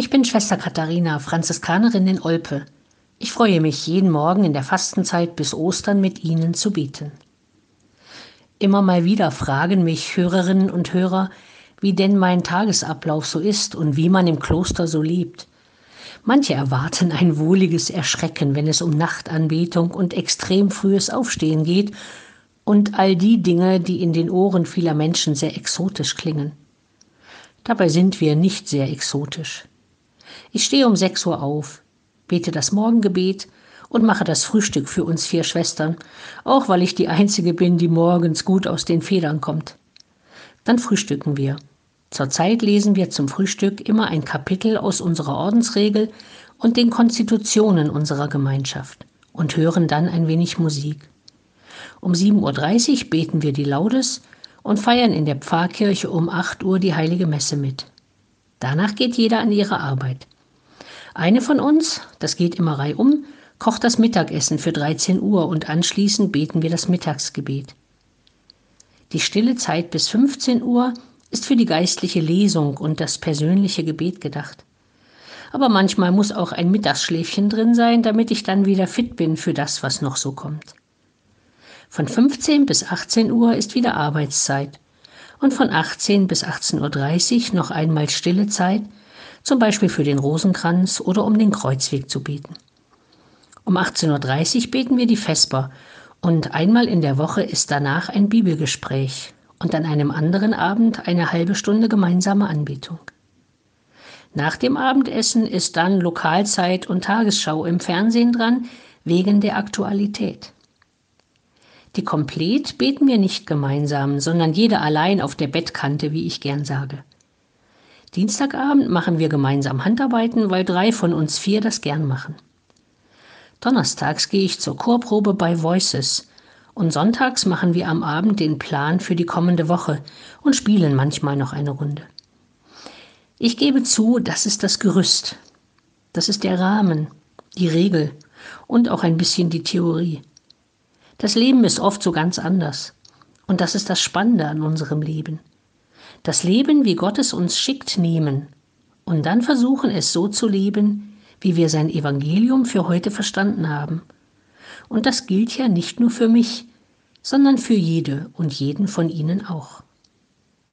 Ich bin Schwester Katharina, Franziskanerin in Olpe. Ich freue mich, jeden Morgen in der Fastenzeit bis Ostern mit Ihnen zu beten. Immer mal wieder fragen mich Hörerinnen und Hörer, wie denn mein Tagesablauf so ist und wie man im Kloster so lebt. Manche erwarten ein wohliges Erschrecken, wenn es um Nachtanbetung und extrem frühes Aufstehen geht und all die Dinge, die in den Ohren vieler Menschen sehr exotisch klingen. Dabei sind wir nicht sehr exotisch. Ich stehe um sechs Uhr auf, bete das Morgengebet und mache das Frühstück für uns vier Schwestern, auch weil ich die Einzige bin, die morgens gut aus den Federn kommt. Dann frühstücken wir. Zurzeit lesen wir zum Frühstück immer ein Kapitel aus unserer Ordensregel und den Konstitutionen unserer Gemeinschaft und hören dann ein wenig Musik. Um 7.30 Uhr beten wir die Laudes und feiern in der Pfarrkirche um 8 Uhr die heilige Messe mit. Danach geht jeder an ihre Arbeit. Eine von uns, das geht immer reihum, kocht das Mittagessen für 13 Uhr und anschließend beten wir das Mittagsgebet. Die stille Zeit bis 15 Uhr ist für die geistliche Lesung und das persönliche Gebet gedacht. Aber manchmal muss auch ein Mittagsschläfchen drin sein, damit ich dann wieder fit bin für das, was noch so kommt. Von 15 bis 18 Uhr ist wieder Arbeitszeit und von 18 bis 18.30 Uhr noch einmal stille Zeit, zum Beispiel für den Rosenkranz oder um den Kreuzweg zu beten. Um 18.30 Uhr beten wir die Vesper und einmal in der Woche ist danach ein Bibelgespräch und an einem anderen Abend eine halbe Stunde gemeinsame Anbetung. Nach dem Abendessen ist dann Lokalzeit und Tagesschau im Fernsehen dran, wegen der Aktualität. Die Komplett beten wir nicht gemeinsam, sondern jeder allein auf der Bettkante, wie ich gern sage. Dienstagabend machen wir gemeinsam Handarbeiten, weil drei von uns vier das gern machen. Donnerstags gehe ich zur Chorprobe bei Voices und sonntags machen wir am Abend den Plan für die kommende Woche und spielen manchmal noch eine Runde. Ich gebe zu, das ist das Gerüst. Das ist der Rahmen, die Regel und auch ein bisschen die Theorie. Das Leben ist oft so ganz anders. Und das ist das Spannende an unserem Leben das Leben, wie Gott es uns schickt, nehmen und dann versuchen, es so zu leben, wie wir sein Evangelium für heute verstanden haben. Und das gilt ja nicht nur für mich, sondern für jede und jeden von Ihnen auch.